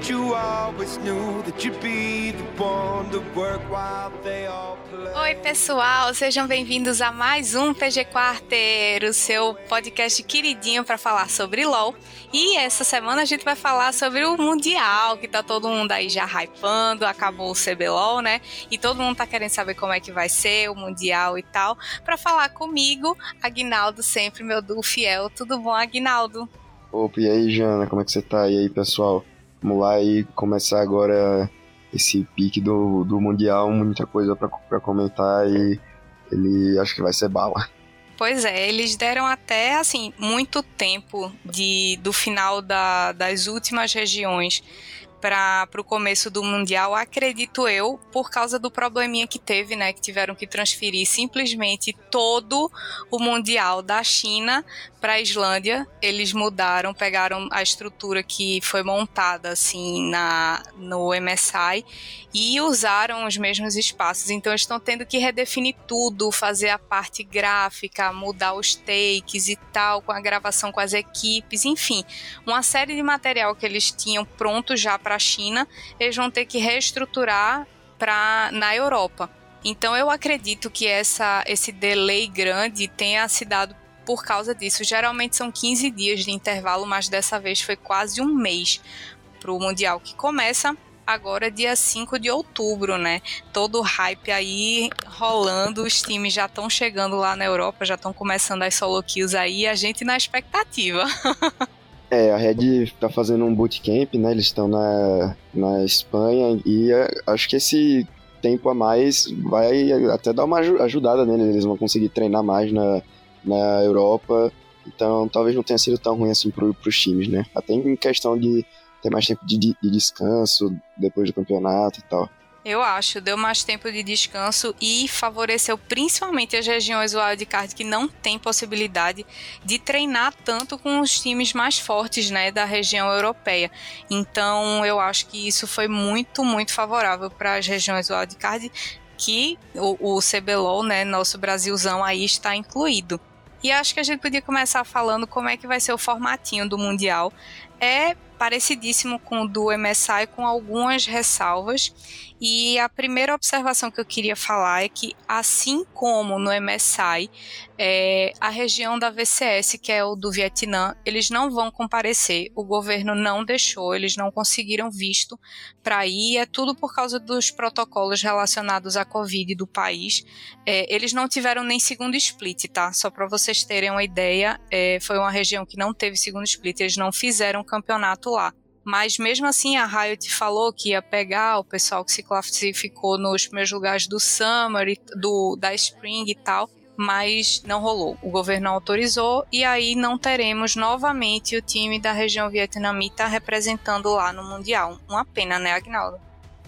But you always knew that you'd be the one to work while they all play. Oi, pessoal, sejam bem-vindos a mais um PG Quarteiro, seu podcast queridinho para falar sobre LoL. E essa semana a gente vai falar sobre o Mundial, que tá todo mundo aí já hypando, acabou o CBLOL, né? E todo mundo tá querendo saber como é que vai ser o Mundial e tal. Para falar comigo, Aguinaldo, sempre meu duo fiel. Tudo bom, Aguinaldo? Opa, e aí, Jana, como é que você tá? E aí, pessoal? Vamos lá e começar agora esse pique do, do Mundial, muita coisa para comentar e ele acho que vai ser bala. Pois é, eles deram até assim muito tempo de do final da, das últimas regiões para o começo do Mundial, acredito eu, por causa do probleminha que teve, né? Que tiveram que transferir simplesmente todo o Mundial da China para a Islândia. Eles mudaram, pegaram a estrutura que foi montada assim na no MSI e usaram os mesmos espaços. Então estão tendo que redefinir tudo, fazer a parte gráfica, mudar os takes e tal, com a gravação com as equipes, enfim, uma série de material que eles tinham pronto já para para a China, eles vão ter que reestruturar para na Europa. Então eu acredito que essa, esse delay grande tenha se dado por causa disso. Geralmente são 15 dias de intervalo, mas dessa vez foi quase um mês para o Mundial que começa agora dia 5 de outubro, né? Todo o hype aí rolando, os times já estão chegando lá na Europa, já estão começando as solo kills aí, a gente na expectativa. É, a Red tá fazendo um bootcamp, né? Eles estão na, na Espanha e é, acho que esse tempo a mais vai até dar uma ajudada neles. Eles vão conseguir treinar mais na, na Europa. Então talvez não tenha sido tão ruim assim pro, pros times, né? Até em questão de ter mais tempo de, de descanso depois do campeonato e tal. Eu acho, deu mais tempo de descanso e favoreceu principalmente as regiões wildcard que não têm possibilidade de treinar tanto com os times mais fortes né, da região europeia. Então eu acho que isso foi muito, muito favorável para as regiões wildcard que o, o CBLOL, né, nosso Brasilzão aí está incluído. E acho que a gente podia começar falando como é que vai ser o formatinho do Mundial. É parecidíssimo com o do MSI, com algumas ressalvas. E a primeira observação que eu queria falar é que, assim como no MSI, é, a região da VCS, que é o do Vietnã, eles não vão comparecer. O governo não deixou, eles não conseguiram visto para ir. É tudo por causa dos protocolos relacionados à Covid do país. É, eles não tiveram nem segundo split, tá? Só para vocês terem uma ideia, é, foi uma região que não teve segundo split. Eles não fizeram campeonato lá. Mas mesmo assim, a Riot falou que ia pegar o pessoal que se classificou nos primeiros lugares do Summer, do, da Spring e tal, mas não rolou. O governo autorizou e aí não teremos novamente o time da região vietnamita representando lá no Mundial. Uma pena, né, Agnaldo?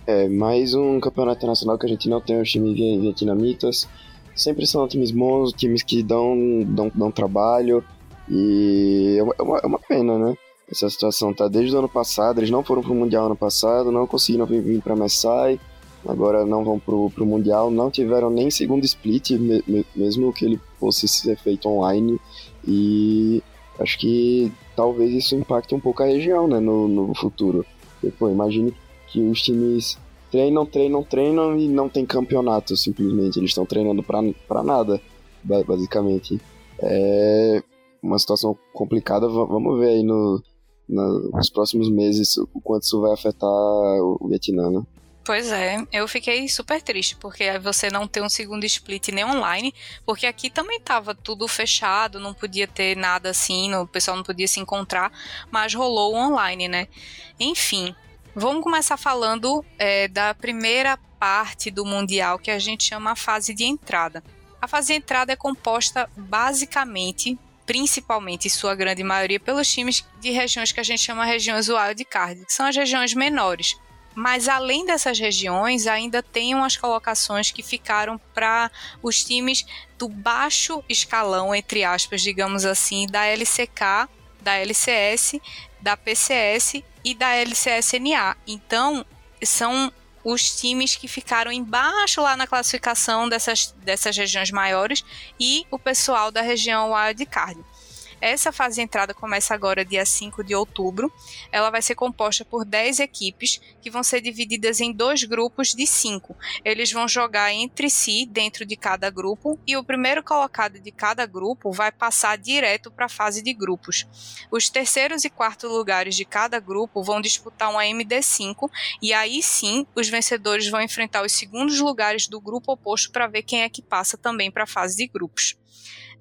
É, mais um campeonato internacional que a gente não tem os times vietnamitas. Sempre são times bons, times que dão, dão, dão trabalho e é uma, é uma pena, né? Essa situação tá desde o ano passado, eles não foram pro Mundial ano passado, não conseguiram vir, pra Messai, agora não vão pro, pro Mundial, não tiveram nem segundo split, me, me, mesmo que ele fosse ser feito online, e acho que talvez isso impacte um pouco a região, né, no, no futuro. Porque, pô, imagine que os times treinam, treinam, treinam e não tem campeonato, simplesmente, eles estão treinando pra nada, basicamente. É uma situação complicada, vamos ver aí no, nos próximos meses o quanto isso vai afetar o Vietnã, né? Pois é, eu fiquei super triste porque você não ter um segundo split nem online, porque aqui também tava tudo fechado, não podia ter nada assim, o pessoal não podia se encontrar, mas rolou online, né? Enfim, vamos começar falando é, da primeira parte do Mundial que a gente chama a fase de entrada. A fase de entrada é composta basicamente principalmente, em sua grande maioria, pelos times de regiões que a gente chama regiões wildcard, que são as regiões menores. Mas além dessas regiões, ainda tem umas colocações que ficaram para os times do baixo escalão, entre aspas, digamos assim, da LCK, da LCS, da PCS e da LCSNA. Então, são os times que ficaram embaixo lá na classificação dessas, dessas regiões maiores e o pessoal da região wildcard. Essa fase de entrada começa agora, dia 5 de outubro. Ela vai ser composta por 10 equipes, que vão ser divididas em dois grupos de 5. Eles vão jogar entre si, dentro de cada grupo, e o primeiro colocado de cada grupo vai passar direto para a fase de grupos. Os terceiros e quartos lugares de cada grupo vão disputar uma MD5, e aí sim os vencedores vão enfrentar os segundos lugares do grupo oposto para ver quem é que passa também para a fase de grupos.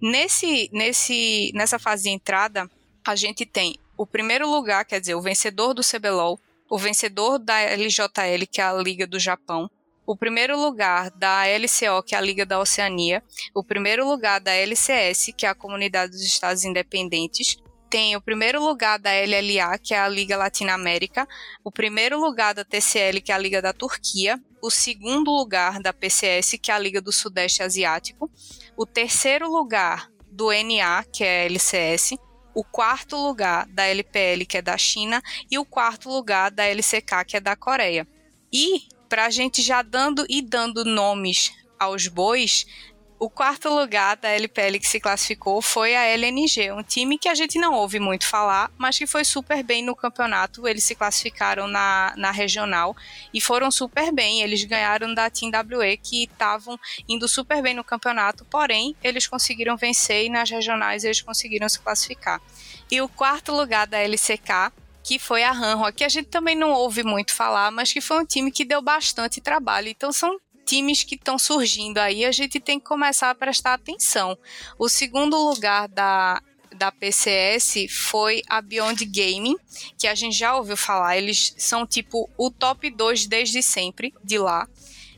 Nesse, nesse, nessa fase de entrada, a gente tem o primeiro lugar, quer dizer, o vencedor do CBLOL, o vencedor da LJL, que é a Liga do Japão, o primeiro lugar da LCO, que é a Liga da Oceania, o primeiro lugar da LCS, que é a Comunidade dos Estados Independentes, tem o primeiro lugar da LLA, que é a Liga Latina América, o primeiro lugar da TCL, que é a Liga da Turquia, o segundo lugar da PCS, que é a Liga do Sudeste Asiático, o terceiro lugar do NA, que é a LCS, o quarto lugar da LPL, que é da China, e o quarto lugar da LCK, que é da Coreia. E, para a gente já dando e dando nomes aos bois, o quarto lugar da LPL que se classificou foi a LNG, um time que a gente não ouve muito falar, mas que foi super bem no campeonato. Eles se classificaram na, na regional e foram super bem. Eles ganharam da Team WE, que estavam indo super bem no campeonato, porém, eles conseguiram vencer e nas regionais eles conseguiram se classificar. E o quarto lugar da LCK que foi a Hanwha, que a gente também não ouve muito falar, mas que foi um time que deu bastante trabalho. Então são times que estão surgindo aí, a gente tem que começar a prestar atenção. O segundo lugar da, da PCS foi a Beyond Gaming, que a gente já ouviu falar. Eles são tipo o top 2 desde sempre de lá.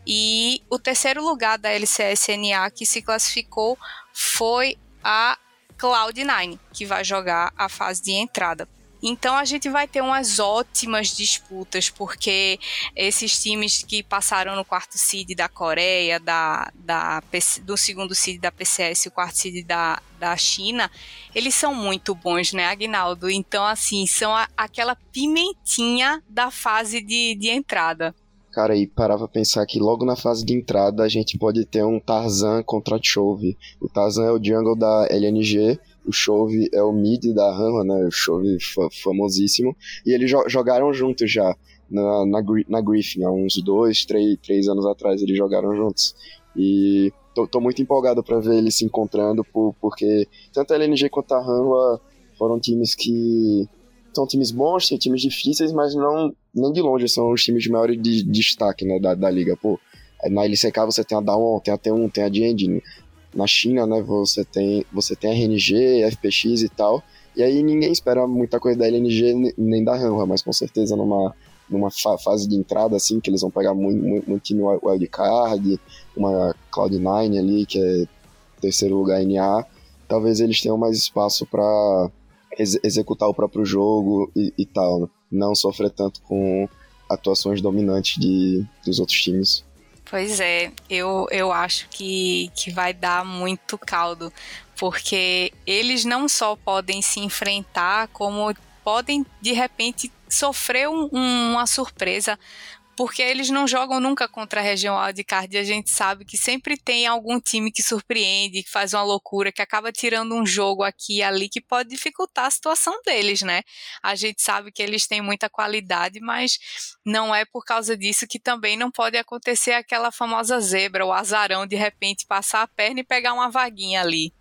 E o terceiro lugar da LCSNA que se classificou foi a Cloud9, que vai jogar a fase de entrada. Então a gente vai ter umas ótimas disputas, porque esses times que passaram no quarto seed da Coreia, da, da, do segundo seed da PCS e o quarto seed da, da China, eles são muito bons, né, Agnaldo? Então, assim, são a, aquela pimentinha da fase de, de entrada. Cara, e parava pensar que logo na fase de entrada a gente pode ter um Tarzan contra Chove. O Tarzan é o jungle da LNG o Chove é o mid da Rama, né? O Chove famosíssimo. E eles jo jogaram juntos já na, na, na, Griffin, há uns dois, três, três anos atrás eles jogaram juntos. E tô, tô muito empolgado para ver eles se encontrando, por, porque tanto a LNG quanto a Rama foram times que. São times bons, são times difíceis, mas não nem de longe são os times de maior de, de destaque né, da, da liga. Pô, na LCK você tem a Dawn, tem a T1, tem a Genji na China, né, você tem, você tem RNG, FPX e tal, e aí ninguém espera muita coisa da LNG nem da Hanwha, mas com certeza numa, numa fa fase de entrada, assim, que eles vão pegar muito, muito, muito time wildcard, uma Cloud9 ali, que é terceiro lugar NA, talvez eles tenham mais espaço para ex executar o próprio jogo e, e tal, né? não sofrer tanto com atuações dominantes de, dos outros times. Pois é, eu, eu acho que, que vai dar muito caldo, porque eles não só podem se enfrentar, como podem de repente sofrer um, uma surpresa porque eles não jogam nunca contra a região wildcard e a gente sabe que sempre tem algum time que surpreende, que faz uma loucura, que acaba tirando um jogo aqui e ali que pode dificultar a situação deles, né? A gente sabe que eles têm muita qualidade, mas não é por causa disso que também não pode acontecer aquela famosa zebra, o azarão de repente passar a perna e pegar uma vaguinha ali.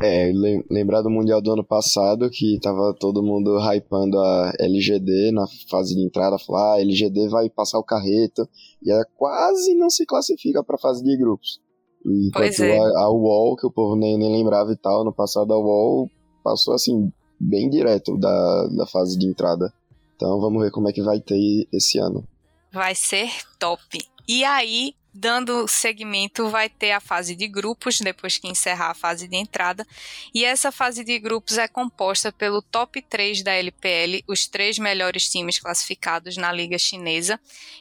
É, lembrar do Mundial do ano passado, que tava todo mundo hypando a LGD na fase de entrada, falar, ah, a LGD vai passar o carreto, e ela quase não se classifica pra fase de grupos. Enquanto é. a, a UOL, que o povo nem, nem lembrava e tal, no passado a UOL passou assim, bem direto da, da fase de entrada. Então vamos ver como é que vai ter esse ano. Vai ser top. E aí, dando segmento, vai ter a fase de grupos, depois que encerrar a fase de entrada. E essa fase de grupos é composta pelo top 3 da LPL, os três melhores times classificados na Liga Chinesa,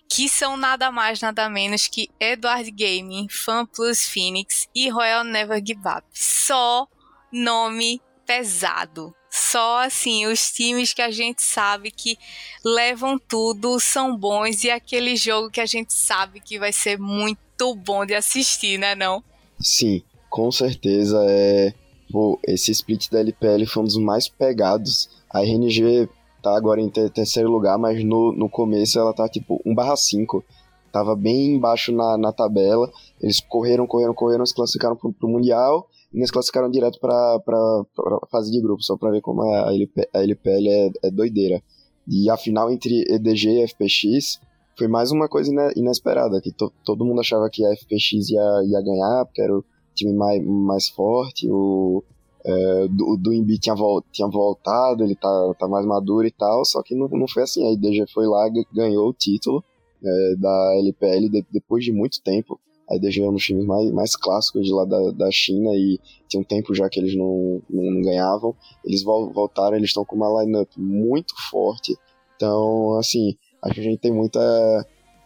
que são nada mais, nada menos que Edward Gaming, FanPlus Phoenix e Royal Never Give Up. Só nome pesado Só assim, os times que a gente sabe que levam tudo são bons e aquele jogo que a gente sabe que vai ser muito bom de assistir, né não? Sim, com certeza é. Pô, esse split da LPL foi um dos mais pegados. A RNG tá agora em terceiro lugar, mas no, no começo ela tá tipo 1/5. Tava bem embaixo na, na tabela. Eles correram, correram, correram, se classificaram pro, pro Mundial e eles classificaram direto pra, pra fase de grupo, só pra ver como a, LP, a LPL é, é doideira. E a final entre EDG e FPX foi mais uma coisa inesperada, que to, todo mundo achava que a FPX ia, ia ganhar, porque era o time mais, mais forte, o, é, do, tinha, vol, tinha voltado, ele tá, tá mais maduro e tal, só que não, não foi assim, a IDG foi lá, ganhou o título é, da LPL de, depois de muito tempo, a IDG é um dos times mais, mais clássicos de lá da, da China e tinha um tempo já que eles não, não, não ganhavam, eles vol, voltaram, eles estão com uma lineup muito forte, então, assim, acho que a gente tem muita,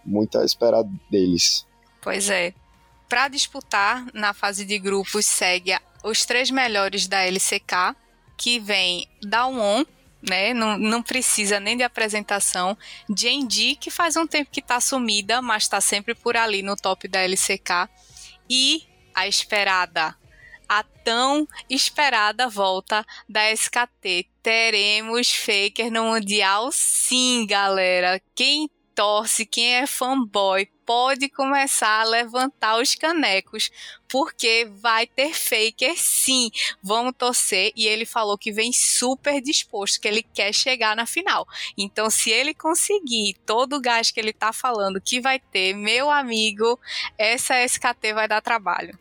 muita esperar deles. Pois é. Para disputar na fase de grupos segue os três melhores da LCK, que vem Dawn, né? Não, não precisa nem de apresentação. Jendi, que faz um tempo que tá sumida, mas está sempre por ali no top da LCK. E a esperada, a tão esperada volta da SKT. Teremos Faker no Mundial, sim, galera. Quem torce, quem é fanboy, pode começar a levantar os canecos, porque vai ter faker sim. Vamos torcer. E ele falou que vem super disposto, que ele quer chegar na final. Então, se ele conseguir todo o gás que ele tá falando que vai ter, meu amigo, essa SKT vai dar trabalho.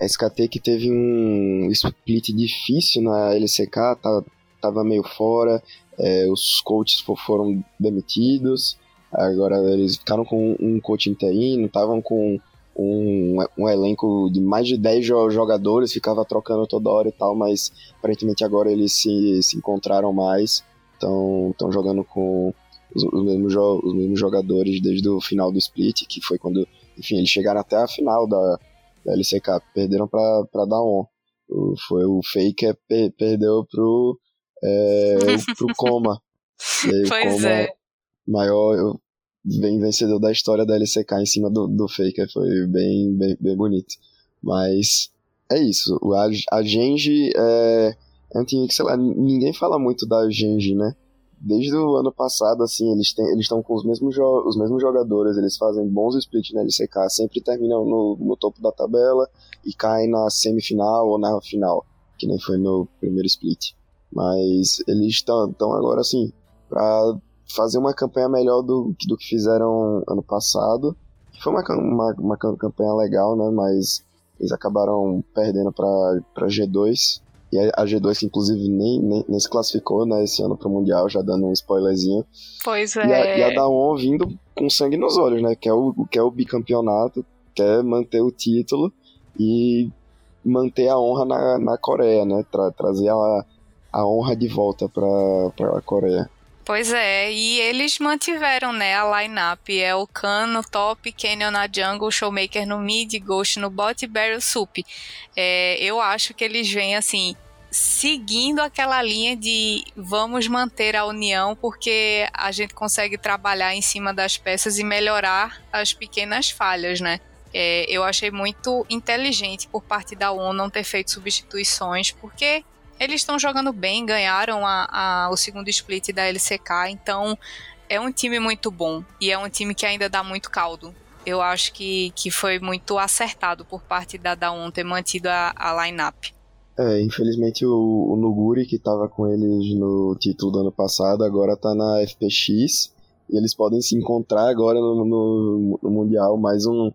SKT que teve um split difícil na LCK, tá, tava meio fora, é, os coaches foram demitidos. Agora eles ficaram com um coach interino, estavam com um, um, elenco de mais de 10 jogadores, ficava trocando toda hora e tal, mas aparentemente agora eles se, se encontraram mais, estão jogando com os, os, mesmos os mesmos jogadores desde o final do split, que foi quando, enfim, eles chegaram até a final da, da LCK, perderam para Daon. Foi o Faker per, perdeu pro, é, pro Coma. pois Coma, é maior bem vencedor da história da LCK em cima do, do Faker. Foi bem, bem, bem bonito. Mas é isso. A, a Genji é, é que, sei lá, ninguém fala muito da Genji, né? Desde o ano passado, assim, eles estão com os mesmos, os mesmos jogadores, eles fazem bons splits na LCK, sempre terminam no, no topo da tabela e caem na semifinal ou na final, que nem foi no primeiro split. Mas eles estão agora, assim, pra fazer uma campanha melhor do, do que fizeram ano passado. Foi uma, uma, uma campanha legal, né? Mas eles acabaram perdendo para G2. E a G2, que inclusive nem, nem, nem se classificou né, esse ano para o Mundial, já dando um spoilerzinho. Pois é. E a, e a Daon vindo com sangue nos olhos, né? Que é o, que é o bicampeonato, quer manter o título e manter a honra na, na Coreia, né? Tra, trazer a, a honra de volta para a Coreia. Pois é, e eles mantiveram, né, a line-up. É o Khan no top, Canyon na jungle, Showmaker no mid, Ghost no bot e Barrel Sup. É, eu acho que eles vêm, assim, seguindo aquela linha de vamos manter a união porque a gente consegue trabalhar em cima das peças e melhorar as pequenas falhas, né? É, eu achei muito inteligente por parte da ONU não ter feito substituições, porque eles estão jogando bem, ganharam a, a, o segundo split da LCK, então é um time muito bom e é um time que ainda dá muito caldo. Eu acho que, que foi muito acertado por parte da Daon ter mantido a, a line-up. É, infelizmente o, o Nuguri, que estava com eles no título do ano passado, agora está na FPX. E eles podem se encontrar agora no, no, no Mundial, mais um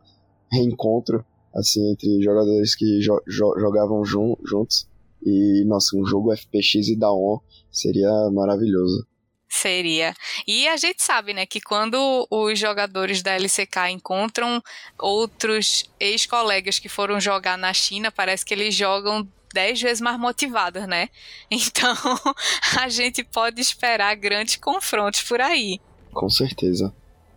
reencontro assim entre jogadores que jo, jo, jogavam jun, juntos. E, nossa, um jogo FPX e Daon seria maravilhoso. Seria. E a gente sabe, né, que quando os jogadores da LCK encontram outros ex-colegas que foram jogar na China, parece que eles jogam dez vezes mais motivados, né? Então, a gente pode esperar grandes confrontos por aí. Com certeza.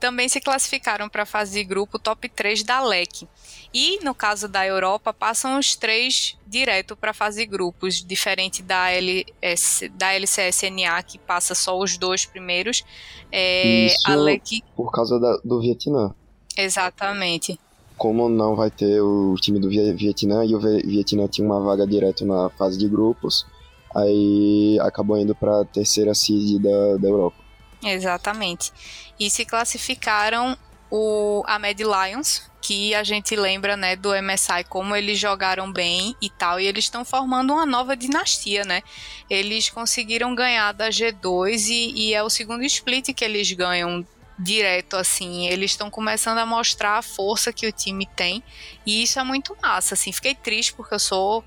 Também se classificaram para a fase de grupo top 3 da LEC. E no caso da Europa, passam os três direto para a fase de grupos, diferente da, LS, da LCSNA, que passa só os dois primeiros. É, Isso a LEC... por causa da, do Vietnã. Exatamente. Como não vai ter o time do Vietnã e o Vietnã tinha uma vaga direto na fase de grupos, aí acabou indo para a terceira seed da, da Europa. Exatamente. E se classificaram o, a Mad Lions, que a gente lembra, né, do MSI, como eles jogaram bem e tal, e eles estão formando uma nova dinastia, né? Eles conseguiram ganhar da G2 e, e é o segundo split que eles ganham direto assim. Eles estão começando a mostrar a força que o time tem e isso é muito massa, assim. Fiquei triste porque eu sou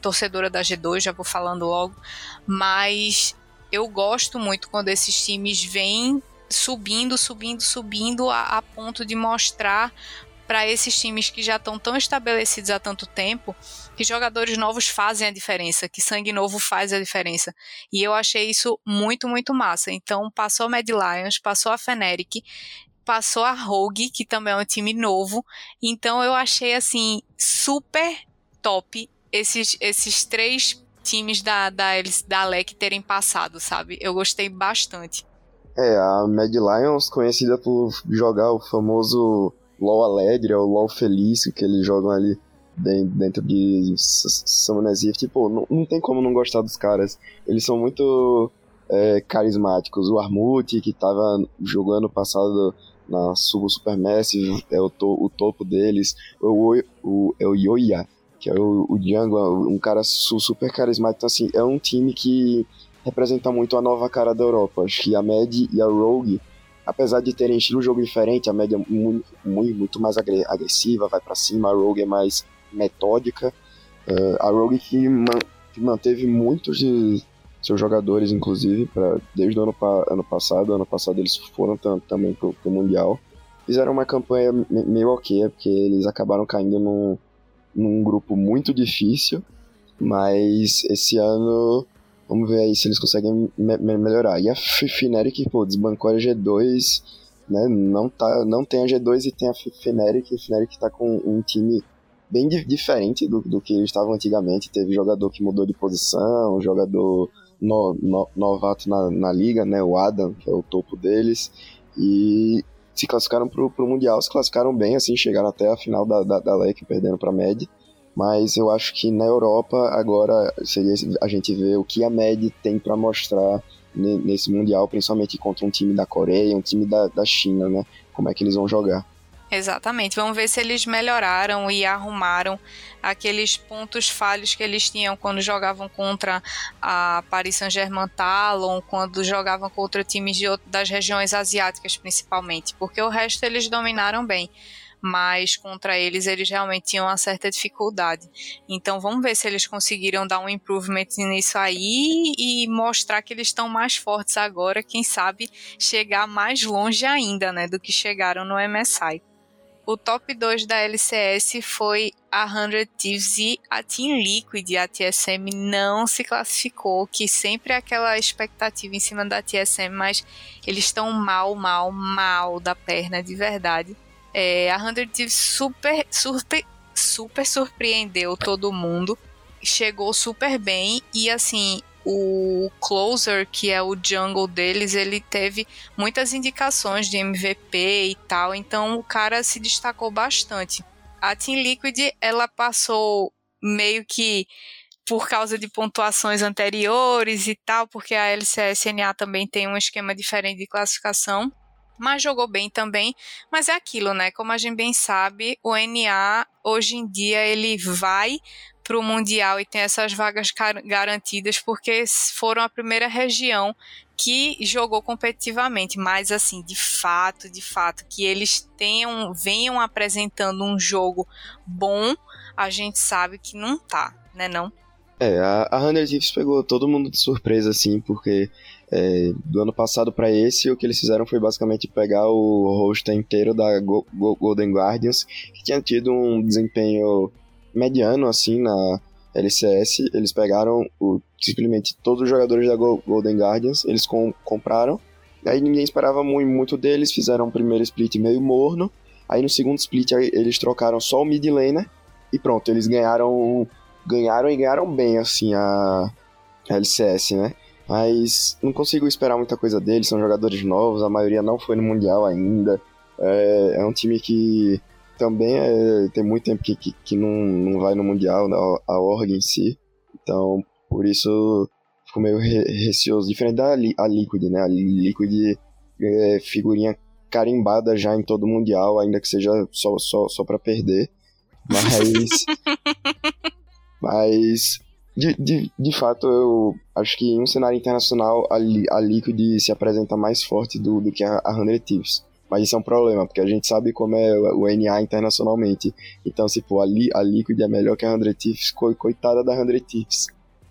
torcedora da G2, já vou falando logo, mas eu gosto muito quando esses times vêm subindo, subindo, subindo a, a ponto de mostrar para esses times que já estão tão estabelecidos há tanto tempo que jogadores novos fazem a diferença, que sangue novo faz a diferença. E eu achei isso muito, muito massa. Então, passou a Mad Lions, passou a Feneric, passou a Rogue, que também é um time novo. Então, eu achei, assim, super top esses, esses três times da, da, da LEC terem passado, sabe? Eu gostei bastante. É, a Mad Lions, conhecida por jogar o famoso LOL Alegre, ou LOL Feliz, que eles jogam ali dentro de Summoners Rift, tipo, não, não tem como não gostar dos caras. Eles são muito é, carismáticos. O Armut, que tava jogando passado na Subo Supermassive, é o, to, o topo deles. O, o, o, é o Yoya, que é o, o Django, um cara super carismático. Então, assim, é um time que representa muito a nova cara da Europa. Acho que a Mad e a Rogue, apesar de terem estilo de jogo diferente, a Mad é muito, muito mais agressiva, vai para cima, a Rogue é mais metódica. Uh, a Rogue que, man, que, manteve muitos de seus jogadores, inclusive, pra, desde o ano, ano passado. Ano passado eles foram também pro, pro Mundial. Fizeram uma campanha meio ok, porque eles acabaram caindo num, num grupo muito difícil. Mas esse ano Vamos ver aí se eles conseguem me melhorar. E a Fnatic, pô, desbancou a G2, né? Não, tá, não tem a G2 e tem a Fnatic. A Fnatic tá com um time bem diferente do, do que eles estavam antigamente. Teve jogador que mudou de posição, jogador no, no, novato na, na liga, né? O Adam, que é o topo deles. E se classificaram pro, pro Mundial, se classificaram bem, assim, chegaram até a final da, da, da LEC, perdendo pra Med. Mas eu acho que na Europa agora seria a gente ver o que a MED tem para mostrar nesse Mundial, principalmente contra um time da Coreia, um time da, da China, né? Como é que eles vão jogar. Exatamente. Vamos ver se eles melhoraram e arrumaram aqueles pontos falhos que eles tinham quando jogavam contra a Paris Saint-Germain Talon, quando jogavam contra times de, das regiões asiáticas principalmente, porque o resto eles dominaram bem mas contra eles eles realmente tinham uma certa dificuldade. Então vamos ver se eles conseguiram dar um improvement nisso aí e mostrar que eles estão mais fortes agora, quem sabe chegar mais longe ainda, né, do que chegaram no MSI. O top 2 da LCS foi a 100 Thieves e a Team Liquid, a TSM não se classificou, que sempre é aquela expectativa em cima da TSM, mas eles estão mal, mal, mal da perna de verdade. É, a Hundred Thieves super, super, super surpreendeu todo mundo. Chegou super bem e assim, o Closer, que é o jungle deles, ele teve muitas indicações de MVP e tal, então o cara se destacou bastante. A Team Liquid, ela passou meio que por causa de pontuações anteriores e tal, porque a LCSNA também tem um esquema diferente de classificação mas jogou bem também. Mas é aquilo, né? Como a gente bem sabe, o NA hoje em dia ele vai para o Mundial e tem essas vagas garantidas porque foram a primeira região que jogou competitivamente, mas assim, de fato, de fato, que eles tenham, venham apresentando um jogo bom, a gente sabe que não tá, né não? É, a, a Hunter Thieves pegou todo mundo de surpresa, assim, porque é, do ano passado para esse, o que eles fizeram foi basicamente pegar o roster inteiro da Go Go Golden Guardians, que tinha tido um desempenho mediano, assim, na LCS. Eles pegaram o, simplesmente todos os jogadores da Go Golden Guardians, eles com compraram Aí ninguém esperava muito, muito deles, fizeram o primeiro split meio morno. Aí no segundo split eles trocaram só o mid laner e pronto, eles ganharam ganharam e ganharam bem assim a, a LCS, né? Mas não consigo esperar muita coisa deles, são jogadores novos, a maioria não foi no Mundial ainda. É, é um time que também é, tem muito tempo que, que, que, não, não vai no Mundial, a, a org em si. Então, por isso, fico meio re, receoso. Diferente da a Liquid, né? A Liquid é figurinha carimbada já em todo o Mundial, ainda que seja só, só, só pra perder. Mas. mas. De, de, de fato, eu acho que em um cenário internacional a, a Liquid se apresenta mais forte do, do que a, a 100 Thieves. Mas isso é um problema, porque a gente sabe como é o NA internacionalmente. Então, se for a, Li, a Liquid é melhor que a 100 Thieves, coitada da 100 Thieves.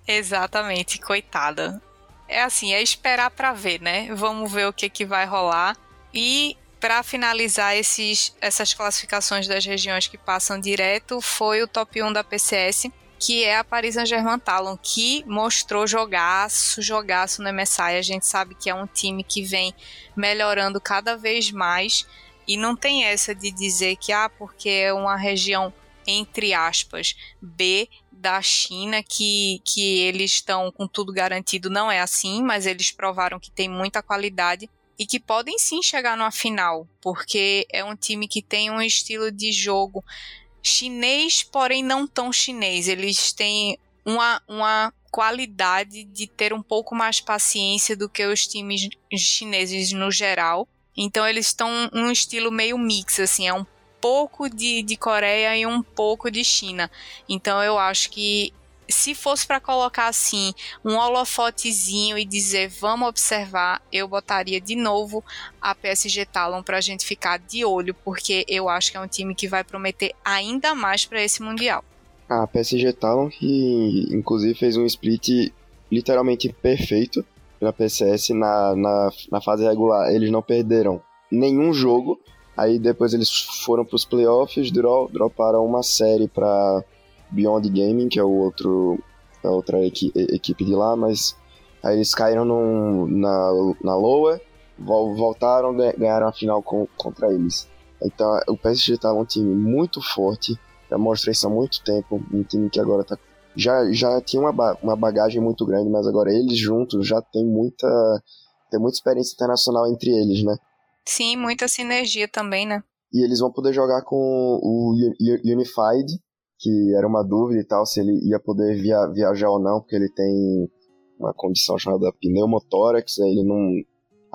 Exatamente, coitada. É assim, é esperar para ver, né? Vamos ver o que, que vai rolar. E para finalizar esses, essas classificações das regiões que passam direto, foi o top 1 da PCS, que é a Paris Saint-Germain Talon, que mostrou jogaço, jogaço no MSI. A gente sabe que é um time que vem melhorando cada vez mais e não tem essa de dizer que ah, porque é uma região entre aspas B da China que, que eles estão com tudo garantido não é assim, mas eles provaram que tem muita qualidade e que podem sim chegar numa final, porque é um time que tem um estilo de jogo chinês, porém não tão chinês. Eles têm uma, uma qualidade de ter um pouco mais paciência do que os times chineses no geral. Então eles estão um estilo meio mix, assim, é um pouco de, de Coreia e um pouco de China. Então eu acho que se fosse para colocar assim um holofotezinho e dizer vamos observar, eu botaria de novo a PSG Talon para a gente ficar de olho, porque eu acho que é um time que vai prometer ainda mais para esse mundial. A PSG Talon que inclusive fez um split literalmente perfeito pela PCS na, na, na fase regular. Eles não perderam nenhum jogo. Aí depois eles foram para os playoffs, droparam uma série para Beyond Gaming, que é o outro a outra equi equipe de lá, mas aí eles caíram num, na, na Loa, voltaram, ganharam a final com, contra eles. Então o PSG tá um time muito forte, já mostra isso há muito tempo, um time que agora tá já, já tinha uma, uma bagagem muito grande, mas agora eles juntos já tem muita tem muita experiência internacional entre eles, né? Sim, muita sinergia também, né? E eles vão poder jogar com o Unified, que era uma dúvida e tal se ele ia poder via, viajar ou não, porque ele tem uma condição chamada pneumotórax, ele não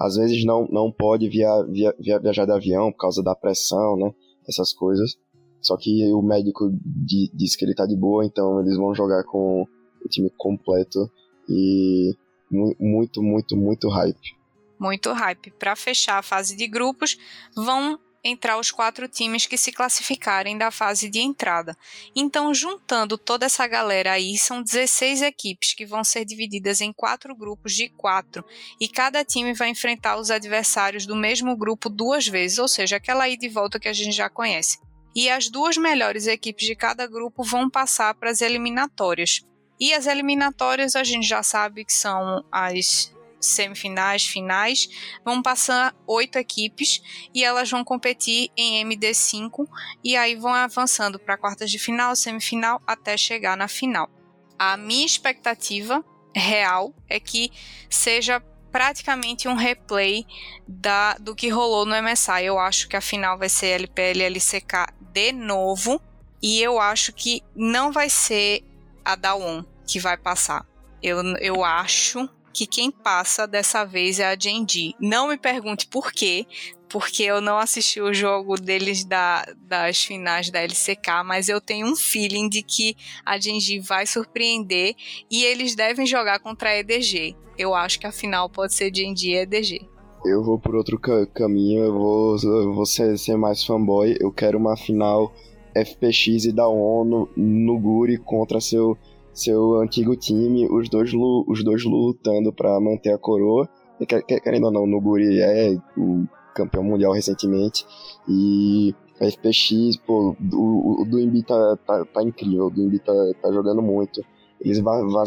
às vezes não, não pode via, via, via, viajar de avião por causa da pressão, né? Essas coisas. Só que o médico di, disse que ele tá de boa, então eles vão jogar com o time completo e muito, muito, muito hype. Muito hype. Para fechar a fase de grupos, vão entrar os quatro times que se classificarem da fase de entrada. Então, juntando toda essa galera aí, são 16 equipes que vão ser divididas em quatro grupos de quatro, e cada time vai enfrentar os adversários do mesmo grupo duas vezes, ou seja, aquela ida e volta que a gente já conhece. E as duas melhores equipes de cada grupo vão passar para as eliminatórias. E as eliminatórias a gente já sabe que são as semifinais, finais, vão passar oito equipes e elas vão competir em MD5 e aí vão avançando para quartas de final, semifinal até chegar na final. A minha expectativa real é que seja praticamente um replay da, do que rolou no MSI. Eu acho que a final vai ser LPL LCK de novo e eu acho que não vai ser a Dawn que vai passar. Eu, eu acho que quem passa dessa vez é a Genji. Não me pergunte por quê, porque eu não assisti o jogo deles da, das finais da LCK, mas eu tenho um feeling de que a Genji vai surpreender e eles devem jogar contra a EDG. Eu acho que a final pode ser Genji e EDG. Eu vou por outro ca caminho, eu vou, eu vou ser, ser, mais fanboy. Eu quero uma final FPX e da ONU no Guri contra seu seu antigo time, os dois, os dois lutando para manter a coroa. E, querendo ou não, o Nuguri é o campeão mundial recentemente. E a FPX, pô, o, o Duimbi tá, tá, tá, incrível, o Duimbi tá, tá jogando muito. Eles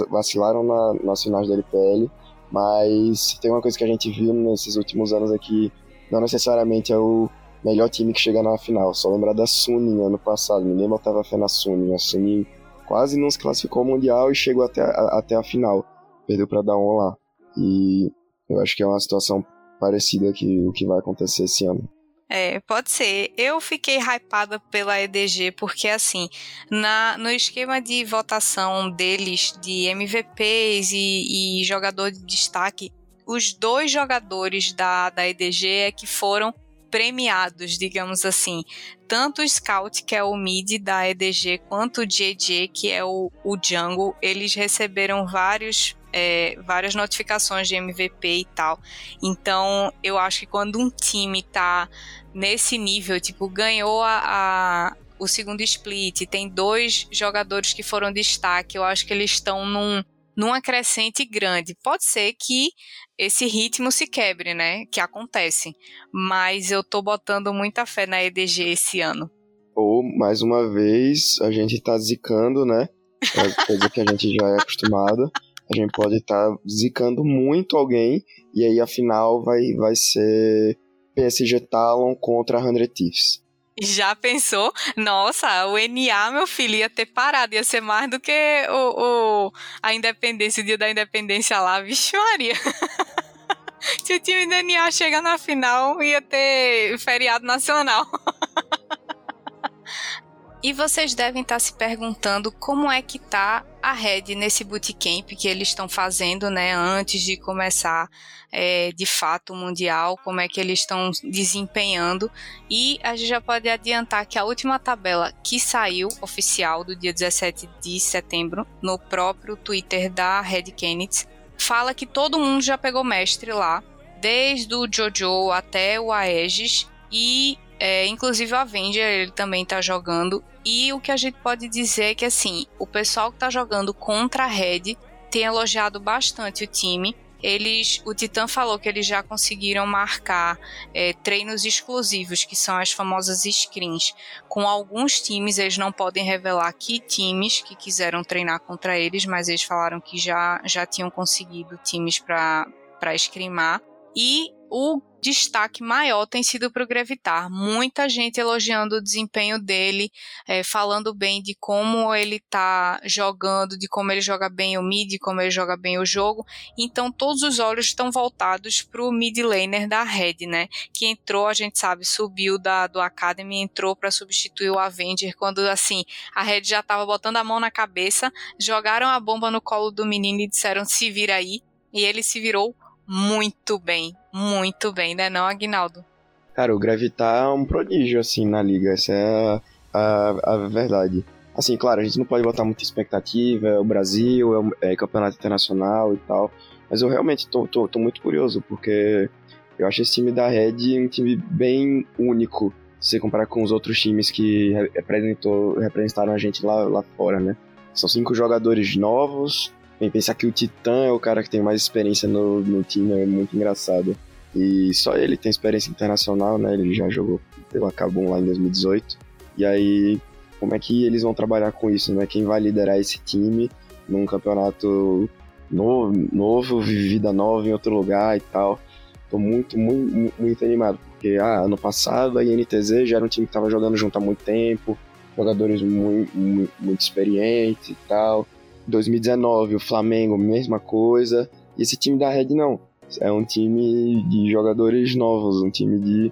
vacilaram na, nas finais da LPL, Mas tem uma coisa que a gente viu nesses últimos anos aqui, não necessariamente é o melhor time que chega na final. Só lembrar da Suning ano passado, ninguém botava fé na Suning. A Suning quase não se classificou ao Mundial e chegou até a, até a final. Perdeu para Daon lá. E eu acho que é uma situação parecida que o que vai acontecer esse ano. É, pode ser. Eu fiquei hypada pela EDG porque, assim, na, no esquema de votação deles de MVPs e, e jogador de destaque, os dois jogadores da, da EDG é que foram premiados, digamos assim. Tanto o Scout, que é o mid da EDG, quanto o JJ, que é o, o Jungle, eles receberam vários é, várias notificações de MVP e tal. Então, eu acho que quando um time tá nesse nível, tipo, ganhou a, a o segundo split, tem dois jogadores que foram destaque, eu acho que eles estão num, numa crescente grande. Pode ser que esse ritmo se quebre, né? Que acontece. Mas eu tô botando muita fé na EDG esse ano. Ou, mais uma vez, a gente tá zicando, né? É coisa que a gente já é acostumado. A gente pode estar tá zicando muito alguém e aí a final vai, vai ser PSG Talon contra 100 Thieves. Já pensou? Nossa, o NA, meu filho, ia ter parado, ia ser mais do que o, o a independência, o dia da independência lá, vixe Maria. Se o time do NA chegar na final, ia ter feriado nacional. E vocês devem estar se perguntando como é que tá a Red nesse bootcamp que eles estão fazendo, né, antes de começar é, de fato o Mundial, como é que eles estão desempenhando. E a gente já pode adiantar que a última tabela que saiu oficial do dia 17 de setembro, no próprio Twitter da Red Kennedy, fala que todo mundo já pegou mestre lá, desde o Jojo até o Aegis e é, inclusive o Avenger ele também tá jogando e o que a gente pode dizer é que assim, o pessoal que está jogando contra a Red tem elogiado bastante o time. Eles, o Titan falou que eles já conseguiram marcar é, treinos exclusivos, que são as famosas screens. Com alguns times, eles não podem revelar que times que quiseram treinar contra eles, mas eles falaram que já, já tinham conseguido times para scrimar. E o destaque maior tem sido para o Grevitar. Muita gente elogiando o desempenho dele, é, falando bem de como ele está jogando, de como ele joga bem o mid, de como ele joga bem o jogo. Então todos os olhos estão voltados para o mid laner da Red, né? Que entrou, a gente sabe, subiu da, do Academy, entrou para substituir o Avenger quando assim a Red já estava botando a mão na cabeça, jogaram a bomba no colo do menino e disseram se vira aí. E ele se virou muito bem, muito bem, né, não, Aguinaldo? Cara, o Gravitar é um prodígio, assim, na liga, essa é a, a, a verdade. Assim, claro, a gente não pode botar muita expectativa, é o Brasil, é, é campeonato internacional e tal, mas eu realmente tô, tô, tô, muito curioso, porque eu acho esse time da Red um time bem único, se comparar com os outros times que representou, representaram a gente lá, lá fora, né? São cinco jogadores novos, Pensar que o Titã é o cara que tem mais experiência no, no time é muito engraçado. E só ele tem experiência internacional, né? Ele já jogou pela Cabum lá em 2018. E aí, como é que eles vão trabalhar com isso, né? Quem vai liderar esse time num campeonato novo, novo vida nova em outro lugar e tal. Tô muito, muito, muito animado, porque ah, ano passado a INTZ já era um time que tava jogando junto há muito tempo, jogadores muito, muito, muito experientes e tal. 2019, o Flamengo, mesma coisa. E esse time da Red não. É um time de jogadores novos, um time de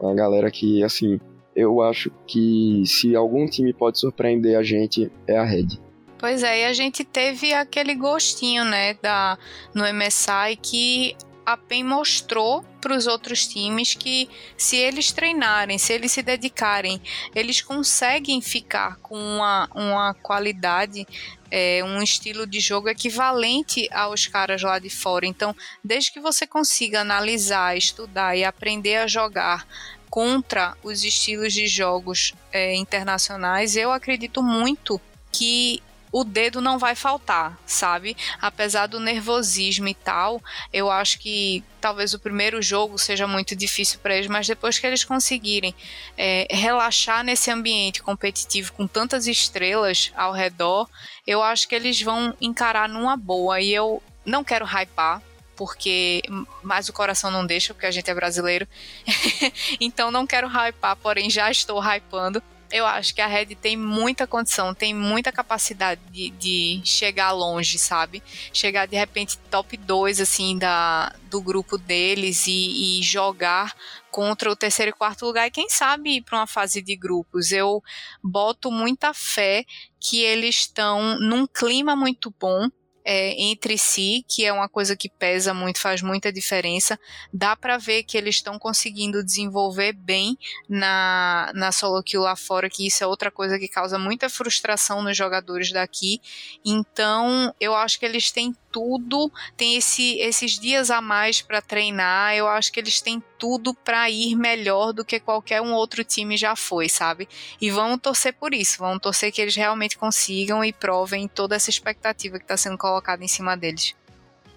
uma galera que, assim, eu acho que se algum time pode surpreender a gente, é a Red. Pois é, e a gente teve aquele gostinho, né, da, no MSI que a PEN mostrou para os outros times que se eles treinarem, se eles se dedicarem, eles conseguem ficar com uma, uma qualidade é, um estilo de jogo equivalente aos caras lá de fora. Então, desde que você consiga analisar, estudar e aprender a jogar contra os estilos de jogos é, internacionais, eu acredito muito que o dedo não vai faltar, sabe? Apesar do nervosismo e tal, eu acho que talvez o primeiro jogo seja muito difícil para eles, mas depois que eles conseguirem é, relaxar nesse ambiente competitivo com tantas estrelas ao redor, eu acho que eles vão encarar numa boa. E eu não quero hypar, porque mais o coração não deixa, porque a gente é brasileiro. então não quero hypar, porém já estou hypando eu acho que a Red tem muita condição, tem muita capacidade de, de, chegar longe, sabe? Chegar de repente top 2 assim da, do grupo deles e, e jogar contra o terceiro e quarto lugar e quem sabe ir para uma fase de grupos. Eu boto muita fé que eles estão num clima muito bom é, entre si, que é uma coisa que pesa muito, faz muita diferença. Dá para ver que eles estão conseguindo desenvolver bem na, na solo kill lá fora, que isso é outra coisa que causa muita frustração nos jogadores daqui. Então, eu acho que eles têm tudo, tem esse, esses dias a mais para treinar. Eu acho que eles têm tudo para ir melhor do que qualquer um outro time já foi, sabe? E vamos torcer por isso, vamos torcer que eles realmente consigam e provem toda essa expectativa que está sendo colocada em cima deles.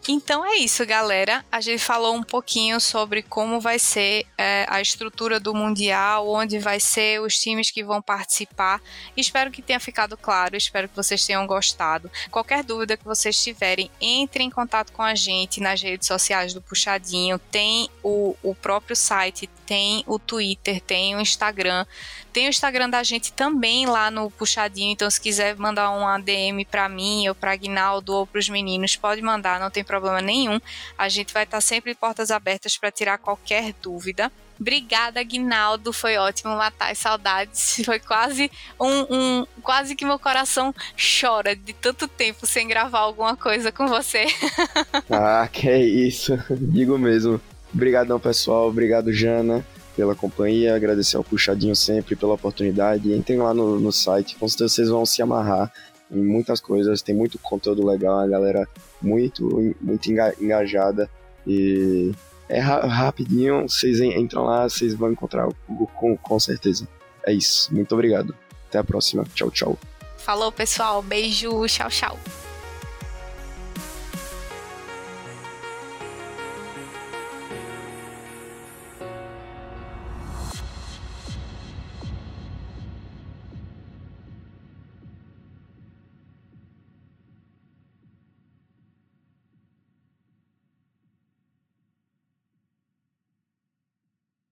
Então é isso, galera. A gente falou um pouquinho sobre como vai ser é, a estrutura do Mundial, onde vai ser os times que vão participar. Espero que tenha ficado claro, espero que vocês tenham gostado. Qualquer dúvida que vocês tiverem, entre em contato com a gente nas redes sociais do Puxadinho. Tem o, o próprio site, tem o Twitter, tem o Instagram. Tem o Instagram da gente também lá no Puxadinho, então se quiser mandar uma DM para mim ou para Guinaldo ou para os meninos, pode mandar, não tem problema nenhum. A gente vai estar sempre portas abertas para tirar qualquer dúvida. Obrigada, Guinaldo. Foi ótimo matar as saudades. Foi quase um, um, Quase que meu coração chora de tanto tempo sem gravar alguma coisa com você. ah, que é isso. Digo mesmo. Obrigadão, pessoal. Obrigado, Jana pela companhia, agradecer ao Puxadinho sempre pela oportunidade. Entrem lá no, no site, com certeza vocês vão se amarrar em muitas coisas, tem muito conteúdo legal, a galera muito, muito engajada e é rapidinho, vocês entram lá, vocês vão encontrar com, com certeza. É isso, muito obrigado. Até a próxima. Tchau, tchau. Falou, pessoal. Beijo. Tchau, tchau.